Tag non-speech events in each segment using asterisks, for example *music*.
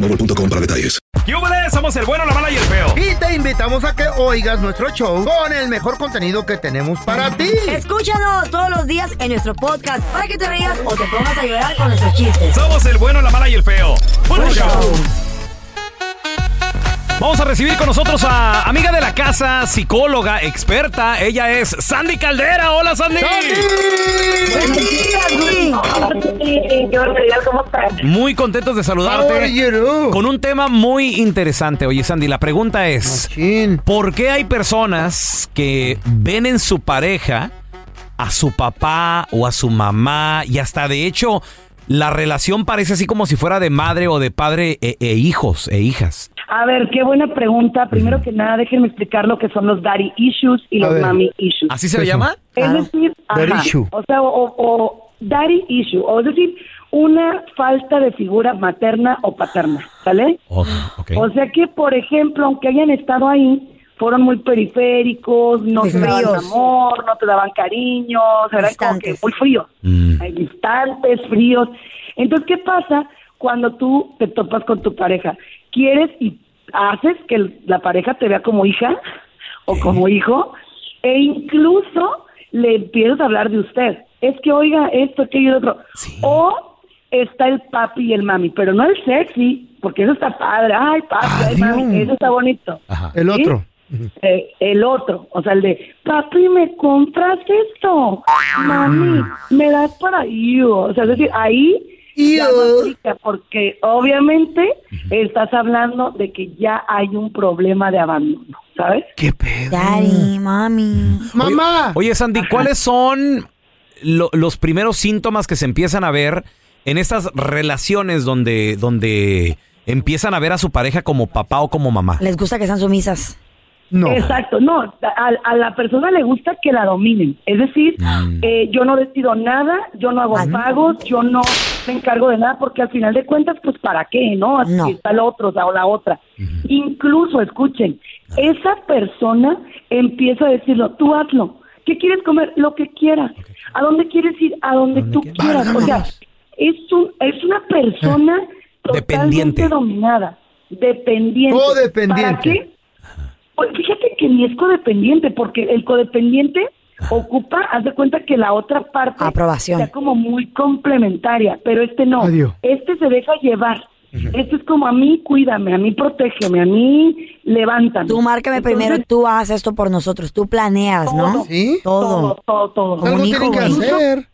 boostmobile.com para detalles. ¡Yúbales! Somos el bueno, la mala y el feo. Y te invitamos a que oigas nuestro show con el mejor contenido que tenemos para ti. Escúchanos todos los días en nuestro podcast para que te rías o te pongas a llorar con nuestros chistes. Somos el bueno, la mala y el feo. ¡Buen show! Vamos a recibir con nosotros a amiga de la casa, psicóloga, experta. Ella es Sandy Caldera. ¡Hola, Sandy! Yo en realidad, ¿cómo estás? Muy contentos de saludarte. Con un tema muy interesante. Oye, Sandy, la pregunta es: ¿por qué hay personas que ven en su pareja a su papá o a su mamá y hasta de hecho la relación parece así como si fuera de madre o de padre e, e hijos e hijas? A ver, qué buena pregunta. Primero que nada, déjenme explicar lo que son los daddy issues y A los ver. mami issues. ¿Así se le llama? Es decir, Daddy ajá, issue. o sea, o, o daddy issue, o es decir, una falta de figura materna o paterna, ¿sale? Oh, ok. O sea que, por ejemplo, aunque hayan estado ahí, fueron muy periféricos, no te daban fríos. amor, no te daban cariño, o sea, eran como que Distantes. muy fríos, Mm. Ay, distantes, fríos. Entonces, ¿qué pasa cuando tú te topas con tu pareja? ¿Quieres y haces que el- la pareja te vea como hija o como hijo? E incluso le empiezas a hablar de usted. Es que, oiga, esto, aquello y lo otro. O está el papi y el mami, pero no el sexy, porque eso está padre. Ay, papi, ay, mami, eso está bonito. El ¿Sí? otro. Eh, el otro, o sea, el de, papi, ¿me compras esto? Mami, ¿me das para yo? O sea, es decir, ahí ya no aplica, porque obviamente estás hablando de que ya hay un problema de abandono, ¿sabes? ¿Qué pedo? Daddy, mami. Mamá. Oye, Sandy, ¿cuáles son lo- los primeros síntomas que se empiezan a ver en estas relaciones donde, donde empiezan a ver a su pareja como papá o como mamá? Les gusta que sean sumisas. Exacto, no, a, a la persona le gusta que la dominen, es decir, Mm. eh, yo no decido nada, yo no hago pagos, yo no me encargo de nada, porque al final de cuentas, pues, ¿para qué, no? Si está el otro o sea, o la otra. Incluso, escuchen, esa persona empieza a decirlo, tú hazlo, ¿qué quieres comer? Lo que quieras, ¿a dónde quieres ir? A donde tú quieras, o sea, es, un, es una persona Dependiente. totalmente dominada, dependiente. Codependiente. ¿Para qué? Pues fíjate que ni es codependiente, porque el codependiente ocupa, haz de cuenta que la otra parte Aprobación. sea como muy complementaria, pero este no. Adiós. Este se deja llevar. Este es como a mí, cuídame, a mí protégeme, a mí levántame. Tú márcame Entonces, primero, tú haces esto por nosotros, tú planeas, ¿no? Todo. ¿Sí? Todo. Todo, todo, todo. Un hijo, hacer.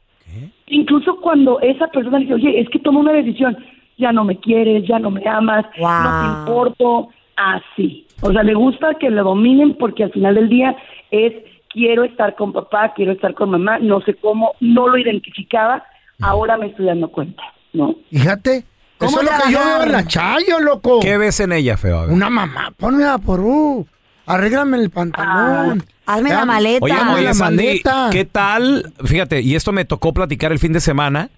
Incluso cuando esa persona dice, oye, es que toma una decisión, ya no me quieres, ya no me amas, no te importo, así. O sea, le gusta que lo dominen porque al final del día es, quiero estar con papá, quiero estar con mamá, no sé cómo, no lo identificaba, ahora me estoy dando cuenta, ¿no? Fíjate. Eso ¿Cómo es lo que yo veo en la Chayo, loco. ¿Qué ves en ella, feo? A ver. Una mamá, ponme a por uh, arréglame el pantalón. Hazme la maleta. Oye, oye, la Sandy, maleta. ¿qué tal? Fíjate, y esto me tocó platicar el fin de semana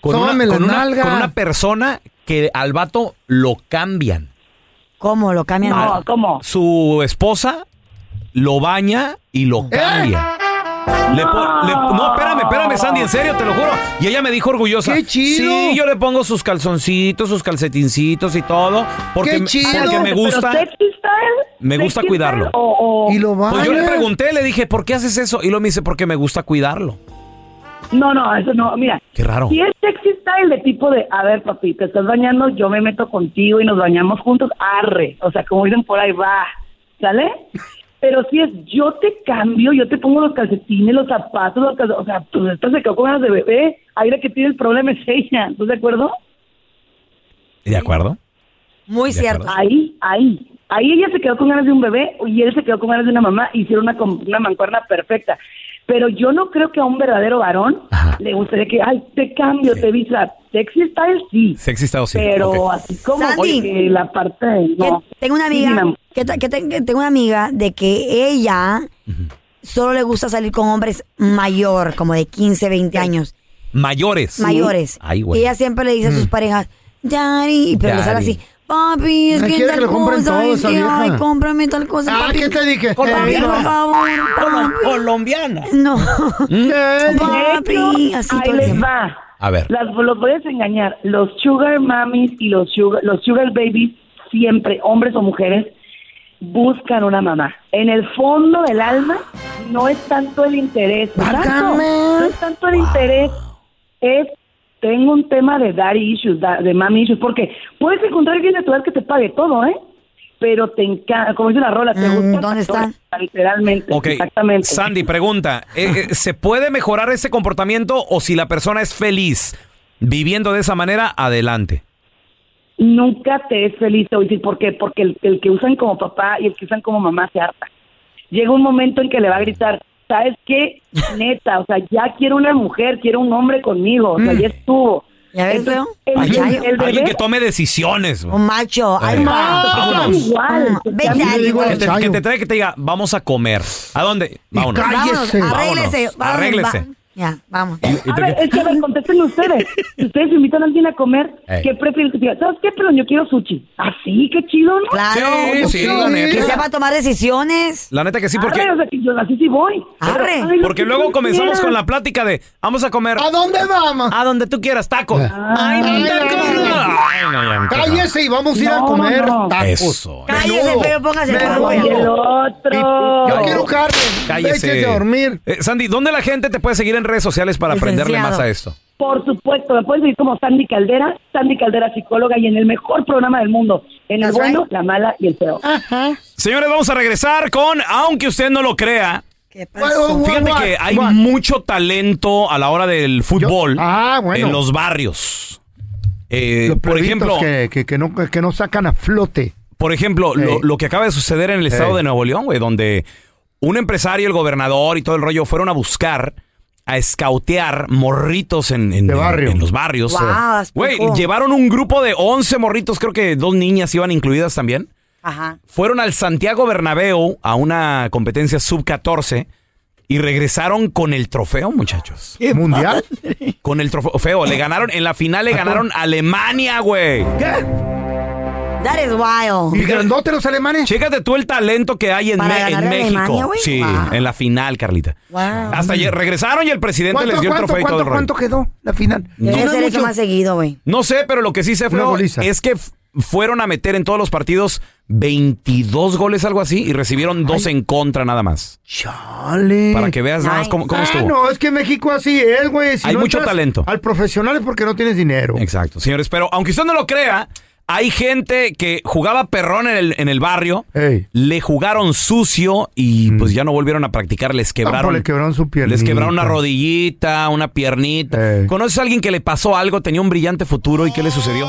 con, una, la con, una, nalga. con una persona que al vato lo cambian. ¿Cómo lo cambian? No, ¿cómo? Su esposa lo baña y lo cambia. Le po- le- no, espérame, espérame, Sandy, en serio, te lo juro. Y ella me dijo orgullosa. ¡Qué chido! Sí, yo le pongo sus calzoncitos, sus calcetincitos y todo. Porque, ¡Qué me- chido! porque me ¿Pero gusta. sexy style? Me gusta ¿Sexy cuidarlo. Y lo baña. Pues yo le pregunté, le dije, ¿por qué haces eso? Y lo me dice, porque me gusta cuidarlo. No, no, eso no. Mira, Qué raro. si es sexy style de tipo de, a ver, papi, te estás bañando, yo me meto contigo y nos bañamos juntos, arre. O sea, como dicen por ahí, va. ¿Sale? Pero si es yo te cambio, yo te pongo los calcetines, los zapatos, los calcetines, o sea, pues esta se quedó con ganas de bebé, ahí la que tiene el problema es ella, ¿estás de acuerdo? ¿De acuerdo? Muy De cierto. acuerdo. Ahí, ahí. Ahí ella se quedó con ganas de un bebé y él se quedó con ganas de una mamá. Hicieron una, com- una mancuerna perfecta. Pero yo no creo que a un verdadero varón Ajá. le gustaría que, ay, te cambio, Sí. te visa. Sexy style, sí. Sexy estado sí. pero así como Sandy. oye, la parte no. Tengo una amiga, que, te- que te- que tengo una amiga de que ella solo le gusta salir con hombres mayor, como de 15, 20 años, Mayores. mayores. Ay, y ella siempre le dice a sus parejas, Daddy, pero le sale Daddy. así, papi, es Ay, que quiere tal que cosa, todo ay, esa sí, vieja. ay, cómprame tal cosa, Ah, papi. ¿qué te dije? Papi, Eh, por favor, papi. Colombiana. No, ¿Qué? *laughs* Papi, así ahí todo el les va. A ver. Las, los voy a desengañar. Los sugar mummies y los sugar, los sugar babies, siempre, hombres o mujeres, buscan una mamá. En el fondo del alma no es tanto el interés. Válgame. no es tanto el interés, es tengo un tema de daddy issues, de mommy issues, porque puedes encontrar a alguien de tu edad que te pague todo, ¿eh? Pero te encanta, como dice la rola, te Mm, gusta. ¿dónde están? Literalmente, Ok. exactamente. Sandy, pregunta. eh, eh, ¿Se puede mejorar ese comportamiento o si la persona es feliz viviendo de esa manera, adelante? nunca te es feliz. Te voy a decir por qué. Porque el, el que usan como papá y el que usan como mamá se harta. Llega un momento en que le va a gritar, ¿sabes qué? *laughs* Neta, o sea, ya quiero una mujer, quiero un hombre conmigo, o sea, ya estuvo. ¿Ya ves, Entonces, el, Payayo. el- el bebé Alguien que tome decisiones. Un macho, vámonos. igual. Mm, te ven, cambia daddy, igual. Que te, que te trae que te diga, vamos a comer. ¿A dónde? Vámonos. Cállese. Vámonos, arréglese. Vámonos, arréglese. va- Ya, vamos. Y- y A ver, es que a ver, contesten ustedes. Si ustedes invitan a alguien a comer, Ey. ¿qué prefieren que diga? ¿Sabes qué? Pero yo quiero sushi. Así, qué chido, ¿no? Claro. Sí, sí, la neta. Que sepa tomar decisiones. La neta que sí, porque, Arre, o sea, que yo así sí voy. Arre. Pero, ay, lo porque que luego comenzamos quieras. con la plática de, vamos a comer ¿A dónde vamos? a donde tú quieras, tacos. Ay, no, Ay, ay, no. Cállese y vamos a ir a comer no. tacos. Eso. Cállese, pero póngase el otro. Yo quiero carne. Cállese. A dormir. Eh, Sandy, ¿dónde la gente te puede seguir en redes sociales para aprenderle Licenciado. más a esto? Por supuesto, me puedes decir como Sandy Caldera, Sandy Caldera psicóloga y en el mejor programa del mundo, en el bueno, la mala y el feo. Señores, vamos a regresar con, aunque usted no lo crea, ¿Qué pasó? fíjate que hay mucho talento a la hora del fútbol ah, bueno. en los barrios. Eh, Los por ejemplo, que, que, que no, que no sacan a flote. por ejemplo, lo, lo que acaba de suceder en el estado de Nuevo León, güey, donde un empresario, el gobernador y todo el rollo fueron a buscar, a escautear morritos en, en- De barrio. en los barrios. Wow, that's Güey, llevaron un grupo de 11 morritos, creo que dos niñas iban incluidas también. Ajá. Fueron al Santiago Bernabéu a una competencia sub-14 y regresaron con el trofeo, muchachos. ¿Mundial? Con el trofeo. Feo, le ganaron, en la final le ganaron a Alemania, güey. ¿Qué? That is wild. ¿Y grandote los alemanes? Chécate tú el talento que hay en, ¿Para Me- en ganarle a México. Alemania, güey? sí, Wow. en la final, Carlita. Wow. Hasta ayer regresaron y el presidente les ¿Cuánto, dio el cuánto, trofeo y todo cuánto, el rollo. cuánto quedó la final? Debe ser eso más seguido, güey. No sé, pero lo que sí sé Una goliza. es que f- fueron a meter en todos los partidos 22 goles, algo así, y recibieron dos en contra nada más. Chale. Para que veas nada más cómo, cómo Ah, estuvo. no, es que México así es, güey. Si Hay no mucho entras talento. Al profesional es porque no tienes dinero. Exacto, señores. Pero aunque usted no lo crea, hay gente que jugaba perrón en el, en el barrio, Ey. le jugaron sucio y pues ya no volvieron a practicar, les Tampoco quebraron. le quebraron su piernita. Les quebraron una rodillita, una piernita. Ey. ¿Conoces a alguien que le pasó algo, tenía un brillante futuro y qué le sucedió?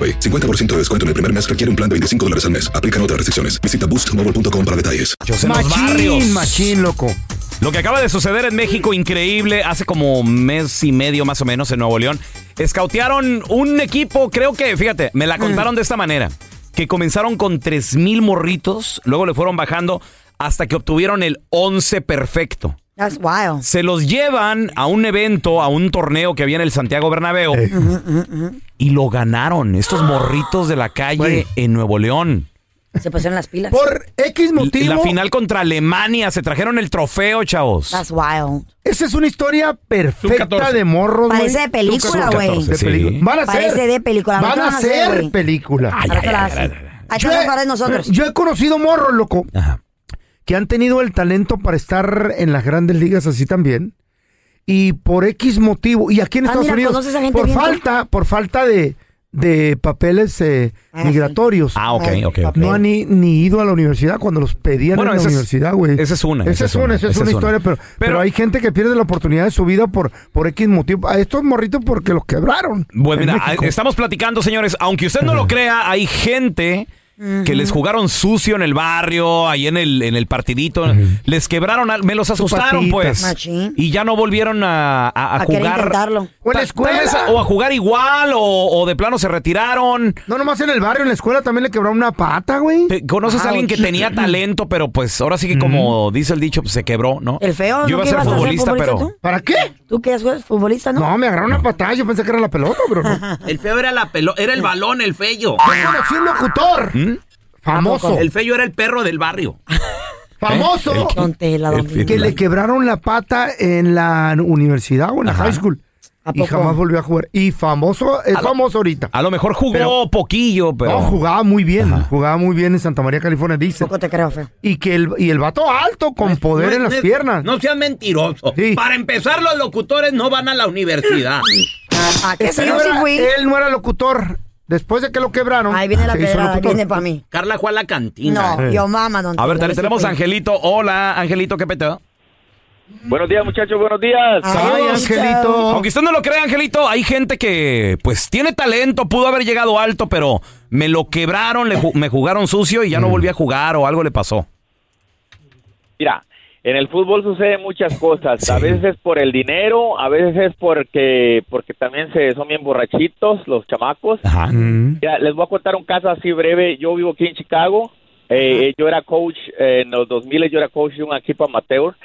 AroPay. 50% de descuento en el primer mes requiere un plan de 25 dólares al mes. Aplican otras restricciones. Visita boostmobile.com para detalles. En los barrios. Machín, machín, loco. Lo que acaba de suceder en México, increíble, hace como mes y medio más o menos en Nuevo León. Escautearon un equipo, creo que, fíjate, me la contaron de esta manera, que comenzaron con 3.000 morritos, luego le fueron bajando hasta que obtuvieron el 11 perfecto. That's wild. Se los llevan a un evento, a un torneo que había en el Santiago Bernabéu y lo ganaron estos morritos de la calle Güey. en Nuevo León. Se pusieron las pilas. Por X motivo. La final contra Alemania, se trajeron el trofeo, chavos. That's wild. Esa es una historia perfecta 14. de morros, güey. Parece de película, güey. 14, De sí. película. Van a Parece ser. de película. Van ¿Qué a ser película. Ahora te la hacen. Ahí Yo estamos he- para nosotros. Yo he conocido morros, loco, Ajá. Que han tenido el talento para estar en las grandes ligas así también. Y por X motivo, y aquí en Ah, Estados mira, Unidos, ¿conoces a gente por bien, falta, por falta de, de papeles eh, Ah, sí. migratorios. Ah, ok, ok, ok. No han ni, ni ido a la universidad cuando los pedían Bueno, en la esa es- universidad, güey. esa es una, Esa es una, esa es una historia, pero, pero hay gente que pierde la oportunidad de su vida por, por X motivo. A estos morritos porque los quebraron. Bueno, en mira, México. estamos platicando, señores. Aunque usted no lo crea, hay gente que les jugaron sucio en el barrio, ahí en el, en el partidito. Les quebraron, al- me los asustaron, pues. Machín. Y ya no volvieron a, a- a A jugar. intentarlo. O en la escuela. vez a- o a jugar igual, o, o de plano se retiraron. No nomás en el barrio, en la escuela también le quebraron una pata, güey. ¿Conoces a alguien que tenía talento, pero pues ahora sí que como dice el dicho, pues se quebró, ¿no? El feo, Yo ¿no iba a ser a futbolista, futbolista pero... tú? ¿Para qué? ¿Tú que eres futbolista, no? No, me agarraron una patada. Yo pensé que era la pelota, bro. *laughs* El feo era la pelo, era el balón, el feyo. Yo conocí un locutor. ¿Mm? Famoso. El feyo era el perro del barrio. *laughs* famoso. El Que le quebraron la pata en la universidad o en la Ajá. high school. ¿A Y jamás volvió a jugar. Y famoso, es famoso ahorita. A lo mejor jugó Pero- poquillo, pero... No, jugaba muy bien. Ajá. Jugaba muy bien en Santa María, California, dice. Poco te creo, feo. Y que el, y el vato alto, con poder No, en las no, piernas. No seas mentiroso. Sí. Para empezar, los locutores no van a la universidad. ¿A qué sí? No sí era- fui. Él no era locutor. Después de que lo quebraron. Ahí viene la *laughs* pedrada, viene para mí. *laughs* Carla fue a la cantina. No, yo mama, don A ver, tenemos a Angelito. Hola, Angelito, ¿qué peteo? Buenos días, muchachos, buenos días. Ay, Angelito. Aunque usted no lo crea, Angelito, hay gente que pues tiene talento, pudo haber llegado alto, pero me lo quebraron, le ju- me jugaron sucio y ya no volví a jugar o algo le pasó. Mira, en el fútbol sucede muchas cosas. A veces es por el dinero, a veces es porque porque también se son bien borrachitos los chamacos. Ajá. Mira, les voy a contar un caso así breve. Yo vivo aquí en Chicago. Eh, yo era coach eh, en los 2000, yo era coach de un equipo amateur.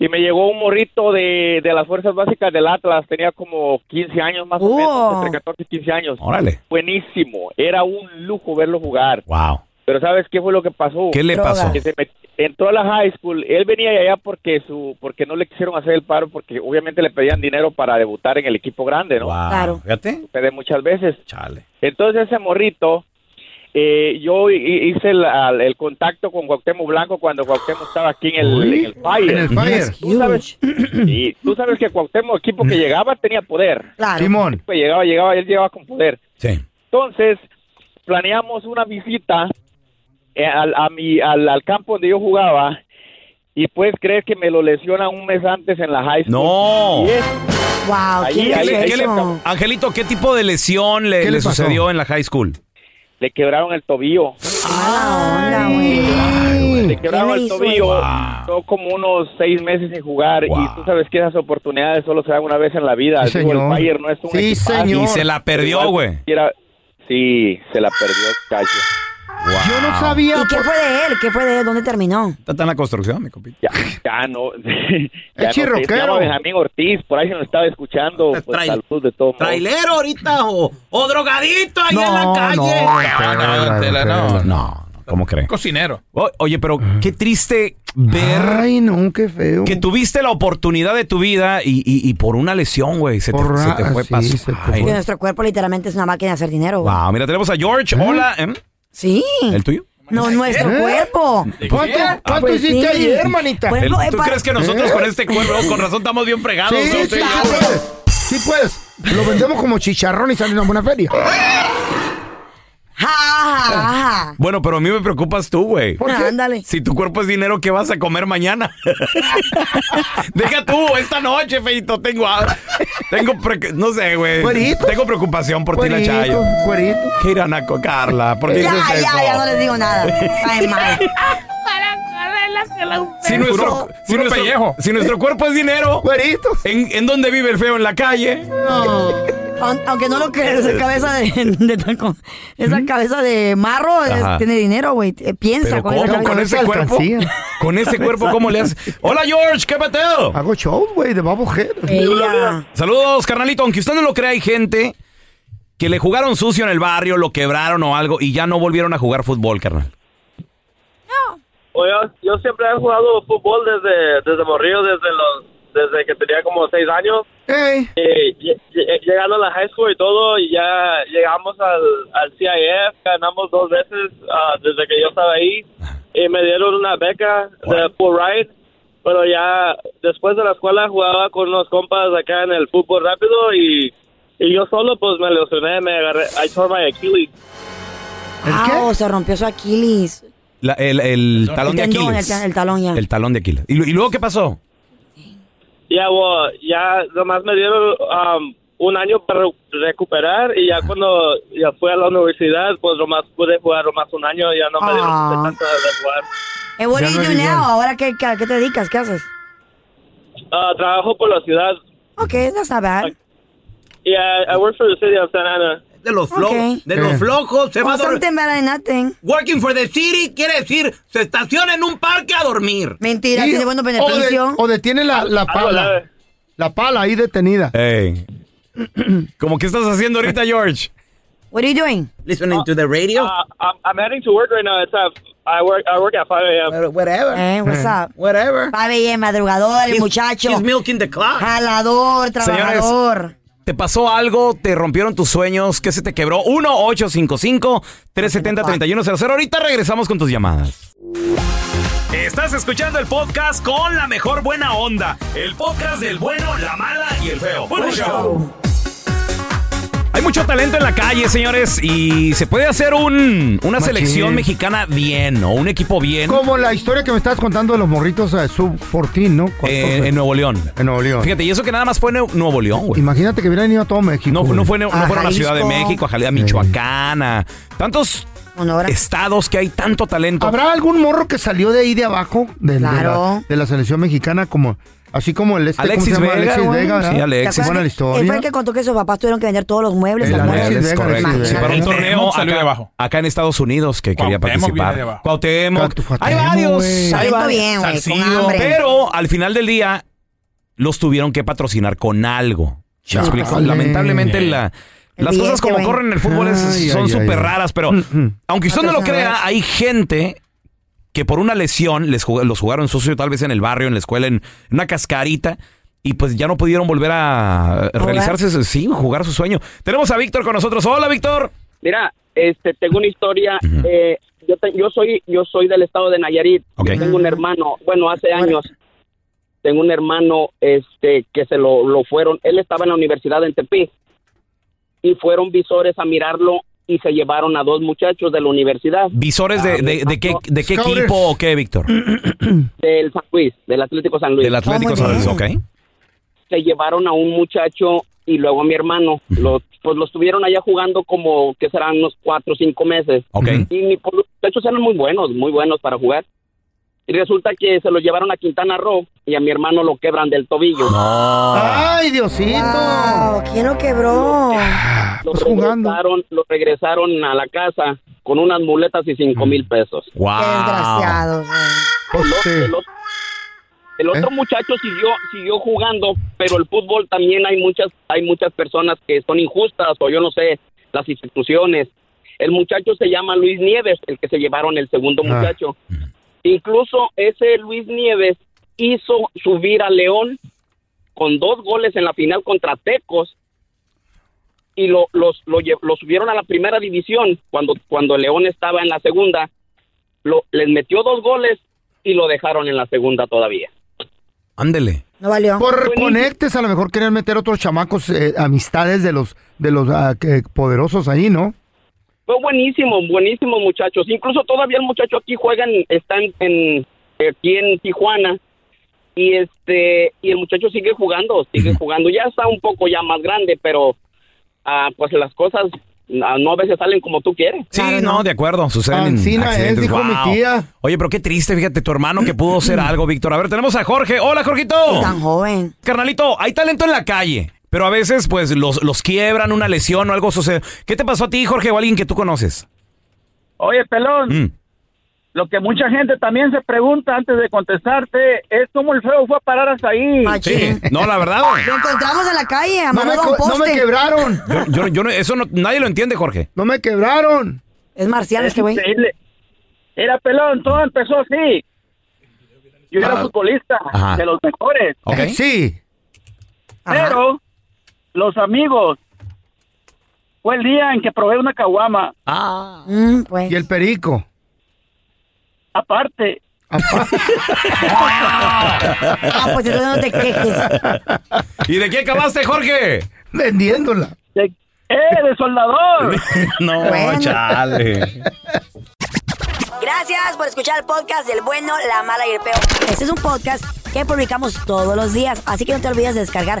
Y me llegó un morrito de, de las fuerzas básicas del Atlas. Tenía como 15 años más o Oh. menos, entre 14 y 15 años. Órale. Buenísimo. Era un lujo verlo jugar. Wow. Pero ¿sabes qué fue lo que pasó? ¿Qué le pasó? que se met- entró a la high school. Él venía de allá porque su porque no le quisieron hacer el paro porque obviamente le pedían dinero para debutar en el equipo grande, ¿no? Wow. Claro. Fíjate. Pedí muchas veces. Chale. Entonces ese morrito, eh, yo hi- hice el, el contacto con Cuauhtémoc Blanco cuando Cuauhtémoc estaba aquí en el, en el Fire. En el Fire. Tú sabes, *clears throat* sí, tú sabes que Cuauhtémoc, equipo que llegaba, tenía poder. Claro. Simón. Pues llegaba, llegaba, él llegaba con poder. Sí. Entonces, planeamos una visita al, a mi, al, al campo donde yo jugaba y pues crees que me lo lesiona un mes antes en la high school. No. Wow, Ahí- ¿quién ahí- eso? Angelito, ¿qué tipo de lesión le, ¿Qué le sucedió en la high school? le quebraron el tobillo. Onda, güey. Le quebraron ¿Quién le el tobillo. Duró como unos seis meses sin jugar Wow. y tú sabes que esas oportunidades solo se dan una vez en la vida. Sí, Digo, el señor. Bayern no es un Sí, equipazo. señor. Y se la perdió, güey. Sí, se la perdió, cacho. Yo no sabía. ¿Y qué fue de él? ¿Qué fue de él? ¿Dónde terminó? Está en la construcción, mi compita. Ya, ya no. *laughs* *laughs* ya no se llama Benjamín Ortiz, por ahí se nos estaba escuchando. Pues, Trail- de todo. ¿Trailero ahorita o, o drogadito ahí en la No, calle? no, No, no, no. No, no, ¿cómo cree? Cocinero. O- Oye, pero qué triste ver Ay, no, qué feo. que tuviste la oportunidad de tu vida y, y- y por una lesión, güey, se, te- Por se te una- fue sí, pas- se te Ay, Que nuestro cuerpo literalmente es una máquina de hacer dinero. güey. Wow, mira, tenemos a George. Hola, ¿em? Sí. ¿El tuyo? No, nuestro ¿Eh? cuerpo. ¿Cuánto, cuánto Pues hiciste sí. ayer, manita? Eh, ¿Tú para- crees que nosotros con este cuerpo, con razón, estamos bien fregados? Sí, sí, sí puedes. Sí puedes. Lo vendemos como chicharrón y sale una buena feria. Ja, ja, ja. *laughs* Bueno, pero a mí me preocupas tú, güey. ¿Por qué? Ándale. Si tu cuerpo es dinero, ¿qué vas a comer mañana? *laughs* Deja tú, esta noche, feito, tengo... Tengo... pre- No sé, güey. Cueritos. Tengo preocupación por ti, la Chayo. cuerito. ¿Qué irán a co- Carla? ¿Por qué Ya, dices ya, eso? ya no les digo nada. Cae mal. *laughs* Si nuestro, Puro- si, puro nuestro, pellejo. si nuestro cuerpo es dinero. ¿en, en dónde vive el feo? ¿En la calle? Aun- Aunque no lo creas, esa *laughs* cabeza de, de taco- esa cabeza de marro es- Ajá. tiene dinero, güey. Eh, Piensa ¿Pero con cómo? esa cabeza. ¿Con ese cuerpo? alcancía. ¿Con ese *laughs* cuerpo cómo le haces? Hola, George, ¿qué pateo? Hago shows, güey, de bobblehead. Ella. Saludos, carnalito. Aunque usted no lo crea, hay gente que le jugaron sucio en el barrio, lo quebraron o algo y ya no volvieron a jugar fútbol, carnal. Yo, yo siempre he jugado fútbol desde, desde morrillo, desde los desde que tenía como seis años. Ey, Eh, lle- llegando a la high school y todo, y ya llegamos al, al CIF, ganamos dos veces ah, desde que yo estaba ahí, y me dieron una beca de full ride, pero ya después de la escuela jugaba con unos compas acá en el fútbol rápido, y, y yo solo pues me lesioné, me agarré, I tore my Achilles. Ah, oh, se rompió su Aquiles. La- el, el talón de el tendón, Aquiles. el, el talón ya. El talón de Aquiles. ¿Y, lu- y luego qué pasó? Ya, bueno, ya nomás me dieron um, un año para re- recuperar y ya cuando ya fui a la universidad, pues nomás pude jugar nomás un año, ya no me dieron Ah. chance de jugar. Eh, what do you no do now? Ahora, ¿qué, qué, qué te dedicas? ¿Qué haces? Ah, trabajo por la ciudad Ok, that's not bad. y I, I work for the city of Santa Ana. De los flojos. Ok. De los Eh. flojos. Se va a Oh, dormir. something better than nothing. Working for the city quiere decir se estaciona en un parque a dormir. Mentira, tiene buenos o, de- beneficios. o detiene la, la pala. La pala ahí detenida. Ey. *clears throat* ¿Cómo qué estás haciendo ahorita, George? What are you doing? Listening to the radio. Uh, I'm, I'm heading to work right now. It's at, I work I work at 5 a.m. Whatever. Eh, what's up? Whatever. Pabe, bien, madrugador, el muchacho. He's milking the clock. Jalador, trabajador. ¿Te pasó algo? ¿Te rompieron tus sueños? ¿Qué se te quebró? 1-855-370-3100. Ahorita regresamos con tus llamadas. Estás escuchando el podcast con la mejor buena onda. El podcast del bueno, la mala y el feo. Bueno, show. Hay mucho talento en la calle, señores, y se puede hacer un, una Machín. selección mexicana bien, o un equipo bien Como la historia que me estabas contando de los morritos eh, sub-14, ¿no? eh, en Nuevo León. En Nuevo León. Fíjate, y eso que nada más fue en Nuevo León, güey. Imagínate que hubieran ido a todo México. No, no fue, no A fueron a la Ciudad de. México, a Jalisco, a Michoacán, a tantos estados que hay tanto talento. ¿Habrá algún morro que salió de ahí de abajo? De, de Claro. la, de la selección mexicana, como así como el este, Alexis ¿cómo se llama? Vega, Alexis. Vega, ¿verdad? Sí, ¿Te Alexis. Buena que- historia. Él fue el que contó que sus papás tuvieron que vender todos los muebles. El Alexis Vega, correcto. Alexis Sí, Vega. para un torneo salió acá, de abajo. acá en Estados Unidos que quería participar. Cuauhtémoc. Hay varios. Hay varios. Pero al final del día los tuvieron que patrocinar con algo. ¿Me explico? Lamentablemente la- las cosas como corren en el fútbol son súper raras, pero Mm, mm. aunque usted no lo crea, hay gente que por una lesión les jug- los jugaron sucio tal vez en el barrio, en la escuela, en una cascarita. Y pues ya no pudieron volver a realizarse, sí, jugar su sueño. Tenemos a Víctor con nosotros. Hola, Víctor. Mira, este, tengo una historia. eh, yo, te- yo soy yo soy del estado de Nayarit. Yo tengo un hermano, bueno, hace años tengo un hermano este que se lo, lo fueron. Él estaba en la universidad en Tepic y fueron visores a mirarlo y se llevaron a dos muchachos de la universidad. ¿Visores de, de, de qué, de qué equipo o qué, Víctor? *clears throat* Del San Luis, del Atlético San Luis. Del Atlético San Luis, ok. Se llevaron a un muchacho y luego a mi hermano. Los, pues los tuvieron allá jugando como que serán unos cuatro o cinco meses. Ok. Y mi- pues, los muchachos eran muy buenos, muy buenos para jugar. Y resulta que se los llevaron a Quintana Roo y a mi hermano lo quebran del tobillo. ¡Ay, Diosito! Wow, ¿Quién lo quebró? Lo regresaron, lo regresaron a la casa con unas muletas y cinco mil pesos. Wow. Desgraciado. El, el otro, el otro muchacho siguió siguió jugando, pero el fútbol también hay muchas hay muchas personas que son injustas o yo no sé las instituciones. El muchacho se llama Luis Nieves, el que se llevaron el segundo Ah. muchacho. Incluso ese Luis Nieves hizo subir a León con dos goles en la final contra Tecos y lo, los, lo, lo subieron a la primera división cuando, cuando León estaba en la segunda. Lo, les metió dos goles y lo dejaron en la segunda todavía. Ándele. No valió. Por conectes, a lo mejor querían meter otros chamacos, eh, amistades de los de los ah, poderosos ahí, ¿no? Fue buenísimo, buenísimo muchachos. Incluso todavía el muchacho aquí juega, en, está en, en- aquí en Tijuana y este y el muchacho sigue jugando, sigue jugando. Ya está un poco ya más grande, pero ah, pues las cosas ah, no a veces salen como tú quieres. Sí, no, de acuerdo, suceden Ancina es, accidentes. dijo mi tía. Oye, pero qué triste, fíjate, tu hermano que pudo ser *clears throat* algo, Víctor. A ver, tenemos a Jorge. Hola, Jorgito. Tan joven. Carnalito, hay talento en la calle, pero a veces, pues, los, los quiebran, una lesión o algo sucede. ¿Qué te pasó a ti, Jorge, o a alguien que tú conoces? Oye, pelón, Mm. lo que mucha gente también se pregunta antes de contestarte es cómo el feo fue a parar hasta ahí. Sí, no, la verdad, güey. Lo encontramos en la calle, No me, a un co- no poste. me quebraron. *laughs* Yo, yo, yo no- eso no, nadie lo entiende, Jorge. No me quebraron. Es marciano Es este güey. Era pelón, todo empezó así. Yo era Ah. futbolista Ajá. de los mejores. Eh, sí. Pero los amigos fue el día en que probé una caguama. Ah. Mm, pues. Y el perico. Aparte. Ah, pues entonces no te quejes. ¿Y de qué acabaste, Jorge? Vendiéndola. De, ¡Eh, de soldador! *laughs* no, Bueno. chale. Gracias por escuchar el podcast del bueno, la mala y el peor. Este es un podcast que publicamos todos los días, así que no te olvides de descargar